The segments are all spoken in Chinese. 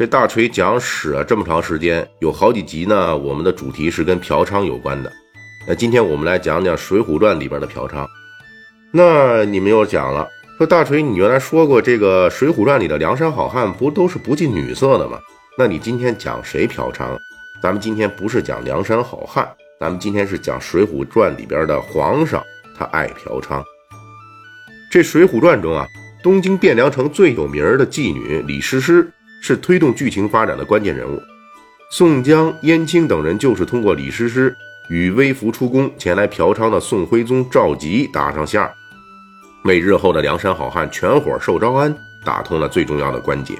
这大锤讲史啊，这么长时间，有好几集呢。我们的主题是跟嫖娼有关的。那今天我们来讲讲《水浒传》里边的嫖娼。那你们又讲了，说大锤，你原来说过这个《水浒传》里的梁山好汉不都是不近女色的吗？那你今天讲谁嫖娼？咱们今天不是讲梁山好汉，咱们今天是讲《水浒传》里边的皇上，他爱嫖娼。这《水浒传》中啊。东京汴梁城最有名的妓女李师师是推动剧情发展的关键人物，宋江、燕青等人就是通过李师师与微服出宫前来嫖娼的宋徽宗赵佶搭上线，为日后的梁山好汉全伙受招安打通了最重要的关节。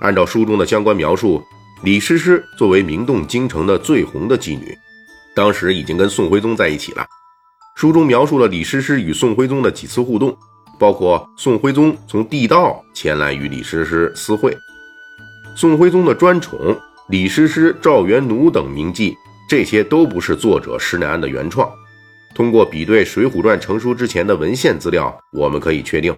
按照书中的相关描述，李师师作为名动京城的最红的妓女，当时已经跟宋徽宗在一起了。书中描述了李师师与宋徽宗的几次互动。包括宋徽宗从地道前来与李师师私会，宋徽宗的专宠李师师、赵元奴等名妓，这些都不是作者施耐庵的原创。通过比对《水浒传》成书之前的文献资料，我们可以确定，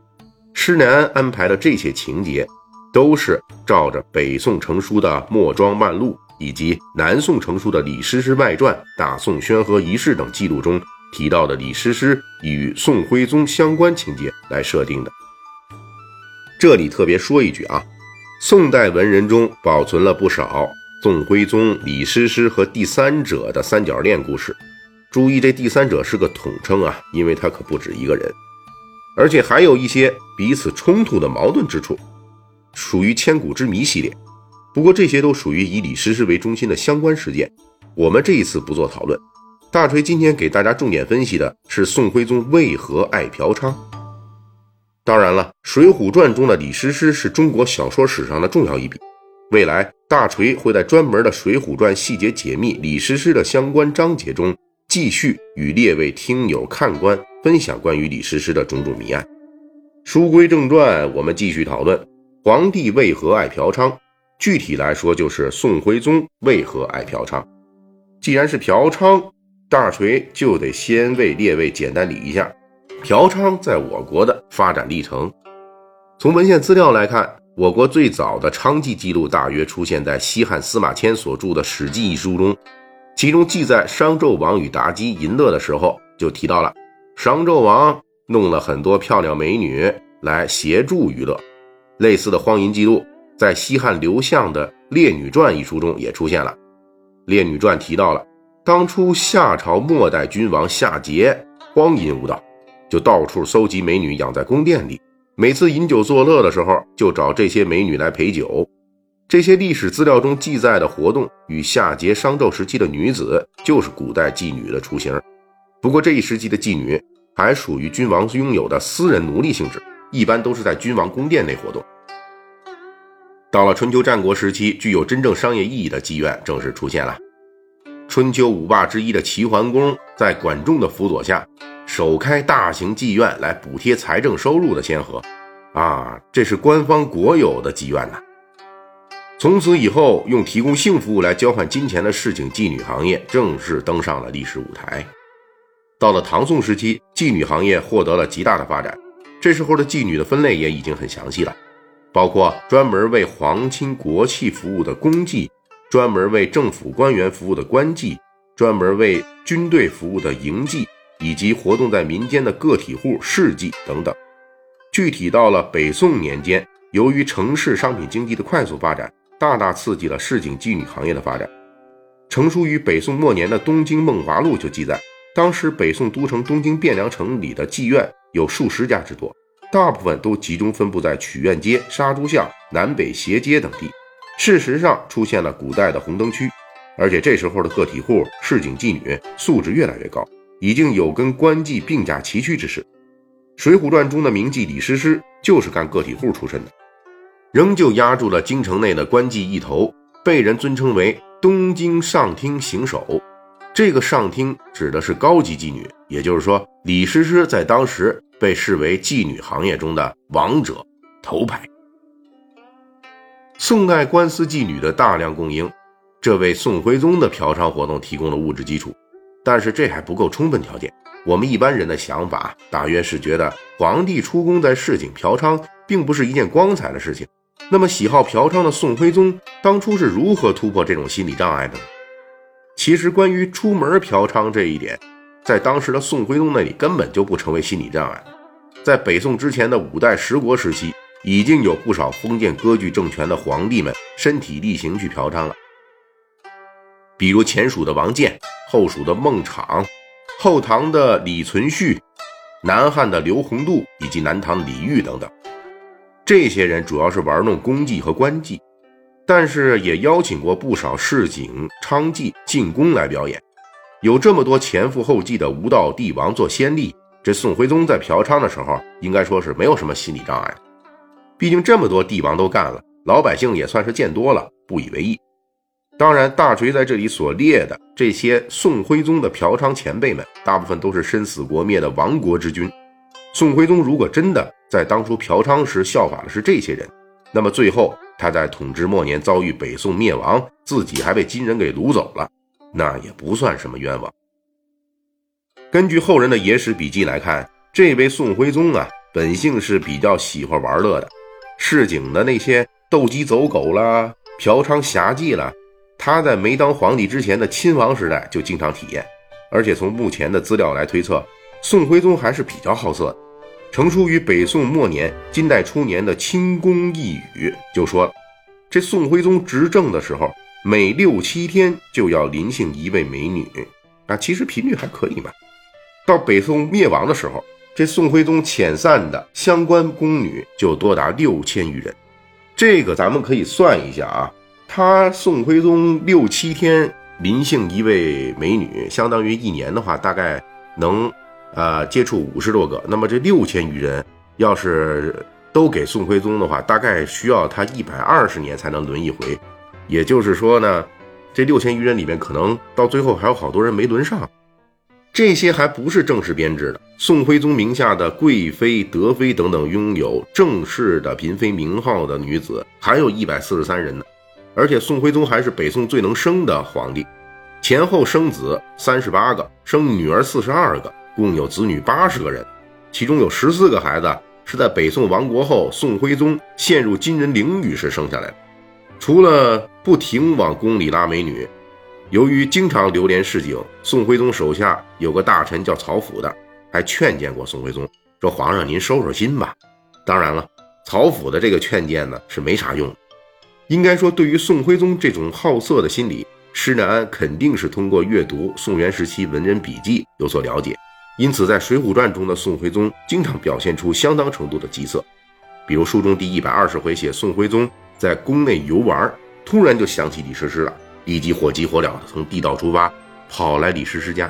施耐庵安排的这些情节，都是照着北宋成书的《墨庄漫录》以及南宋成书的《李师师外传》《大宋宣和遗事》等记录中。提到的李师师与宋徽宗相关情节来设定的。这里特别说一句啊，宋代文人中保存了不少宋徽宗、李师师和第三者的三角恋故事。注意，这第三者是个统称啊，因为他可不止一个人，而且还有一些彼此冲突的矛盾之处，属于千古之谜系列。不过这些都属于以李师师为中心的相关事件，我们这一次不做讨论。大锤今天给大家重点分析的是宋徽宗为何爱嫖娼。当然了，《水浒传》中的李师师是中国小说史上的重要一笔。未来大锤会在专门的《水浒传》细节解密李师师的相关章节中，继续与列位听友看官分享关于李师师的种种谜案。书归正传，我们继续讨论皇帝为何爱嫖娼。具体来说，就是宋徽宗为何爱嫖娼。既然是嫖娼，大锤就得先为列位简单理一下嫖娼在我国的发展历程。从文献资料来看，我国最早的娼妓记录大约出现在西汉司马迁所著的《史记》一书中，其中记载商纣王与妲己淫乐的时候，就提到了商纣王弄了很多漂亮美女来协助娱乐。类似的荒淫记录在西汉刘向的《列女传》一书中也出现了，《列女传》提到了。当初夏朝末代君王夏桀荒淫无道，就到处搜集美女养在宫殿里。每次饮酒作乐的时候，就找这些美女来陪酒。这些历史资料中记载的活动与夏桀、商纣时期的女子，就是古代妓女的雏形。不过这一时期的妓女还属于君王拥有的私人奴隶性质，一般都是在君王宫殿内活动。到了春秋战国时期，具有真正商业意义的妓院正式出现了。春秋五霸之一的齐桓公，在管仲的辅佐下，首开大型妓院来补贴财政收入的先河，啊，这是官方国有的妓院呐。从此以后，用提供性服务来交换金钱的事情妓女行业正式登上了历史舞台。到了唐宋时期，妓女行业获得了极大的发展。这时候的妓女的分类也已经很详细了，包括专门为皇亲国戚服务的公妓。专门为政府官员服务的官妓，专门为军队服务的营妓，以及活动在民间的个体户、市妓等等。具体到了北宋年间，由于城市商品经济的快速发展，大大刺激了市井妓女行业的发展。成书于北宋末年的《东京梦华录》就记载，当时北宋都城东京汴梁城里的妓院有数十家之多，大部分都集中分布在曲苑街、杀猪巷、南北斜街等地。事实上，出现了古代的红灯区，而且这时候的个体户、市井妓女素质越来越高，已经有跟官妓并驾齐驱之势。《水浒传》中的名妓李师师就是干个体户出身的，仍旧压住了京城内的官妓一头。被人尊称为东京上厅行首。这个上厅指的是高级妓女，也就是说，李师师在当时被视为妓女行业中的王者头牌。宋代官司妓女的大量供应，这为宋徽宗的嫖娼活动提供了物质基础。但是这还不够充分条件。我们一般人的想法大约是觉得，皇帝出宫在市井嫖娼，并不是一件光彩的事情。那么，喜好嫖娼的宋徽宗当初是如何突破这种心理障碍的呢？其实，关于出门嫖娼这一点，在当时的宋徽宗那里根本就不成为心理障碍。在北宋之前的五代十国时期，已经有不少封建割据政权的皇帝们身体力行去嫖娼了，比如前蜀的王建。后蜀的孟昶，后唐的李存勖，南汉的刘宏度以及南唐李煜等等，这些人主要是玩弄功绩和官妓，但是也邀请过不少市井娼妓进宫来表演。有这么多前赴后继的无道帝王做先例，这宋徽宗在嫖娼的时候，应该说是没有什么心理障碍。毕竟这么多帝王都干了，老百姓也算是见多了，不以为意。当然，大锤在这里所列的这些宋徽宗的嫖娼前辈们，大部分都是身死国灭的亡国之君。宋徽宗如果真的在当初嫖娼时效法的是这些人，那么最后他在统治末年遭遇北宋灭亡，自己还被金人给掳走了，那也不算什么冤枉。根据后人的野史笔记来看，这位宋徽宗啊，本性是比较喜欢玩乐的，市井的那些斗鸡走狗啦、嫖娼侠妓啦。他在没当皇帝之前的亲王时代就经常体验，而且从目前的资料来推测，宋徽宗还是比较好色的。成书于北宋末年、金代初年的《清宫异语》就说，这宋徽宗执政的时候，每六七天就要临幸一位美女，啊，其实频率还可以嘛。到北宋灭亡的时候，这宋徽宗遣散的相关宫女就多达六千余人，这个咱们可以算一下啊。他宋徽宗六七天临幸一位美女，相当于一年的话，大概能呃接触五十多个。那么这六千余人，要是都给宋徽宗的话，大概需要他一百二十年才能轮一回。也就是说呢，这六千余人里面，可能到最后还有好多人没轮上。这些还不是正式编制的。宋徽宗名下的贵妃、德妃等等，拥有正式的嫔妃名号的女子，还有一百四十三人呢。而且宋徽宗还是北宋最能生的皇帝，前后生子三十八个，生女儿四十二个，共有子女八十个人，其中有十四个孩子是在北宋亡国后，宋徽宗陷入金人囹圄时生下来的。除了不停往宫里拉美女，由于经常流连市井，宋徽宗手下有个大臣叫曹府的，还劝谏过宋徽宗说：“皇上您收收心吧。”当然了，曹府的这个劝谏呢是没啥用。应该说，对于宋徽宗这种好色的心理，施耐庵肯定是通过阅读宋元时期文人笔记有所了解。因此，在《水浒传》中的宋徽宗经常表现出相当程度的急色。比如书中第一百二十回写宋徽宗在宫内游玩，突然就想起李师师了，立即火急火燎的从地道出发，跑来李师师家。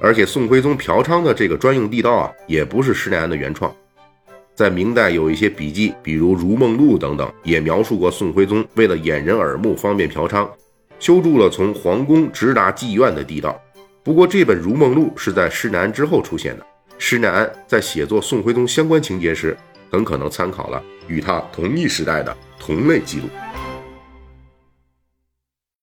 而且，宋徽宗嫖娼的这个专用地道啊，也不是施耐庵的原创。在明代有一些笔记，比如《如梦录》等等，也描述过宋徽宗为了掩人耳目、方便嫖娼，修筑了从皇宫直达妓院的地道。不过，这本《如梦录》是在施耐庵之后出现的。施耐庵在写作宋徽宗相关情节时，很可能参考了与他同一时代的同类记录。